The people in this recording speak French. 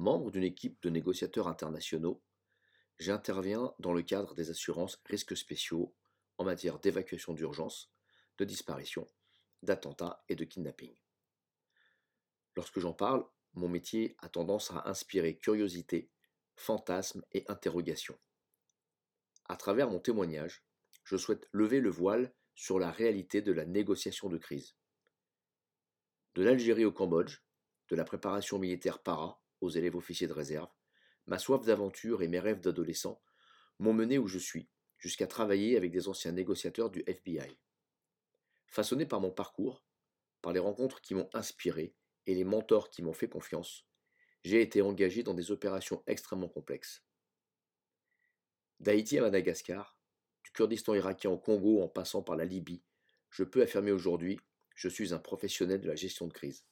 Membre d'une équipe de négociateurs internationaux, j'interviens dans le cadre des assurances risques spéciaux en matière d'évacuation d'urgence, de disparition, d'attentats et de kidnapping. Lorsque j'en parle, mon métier a tendance à inspirer curiosité, fantasmes et interrogations. À travers mon témoignage, je souhaite lever le voile sur la réalité de la négociation de crise. De l'Algérie au Cambodge, de la préparation militaire para aux élèves officiers de réserve, ma soif d'aventure et mes rêves d'adolescent m'ont mené où je suis, jusqu'à travailler avec des anciens négociateurs du FBI. Façonné par mon parcours, par les rencontres qui m'ont inspiré et les mentors qui m'ont fait confiance, j'ai été engagé dans des opérations extrêmement complexes. D'Haïti à Madagascar, du Kurdistan irakien au Congo en passant par la Libye, je peux affirmer aujourd'hui, je suis un professionnel de la gestion de crise.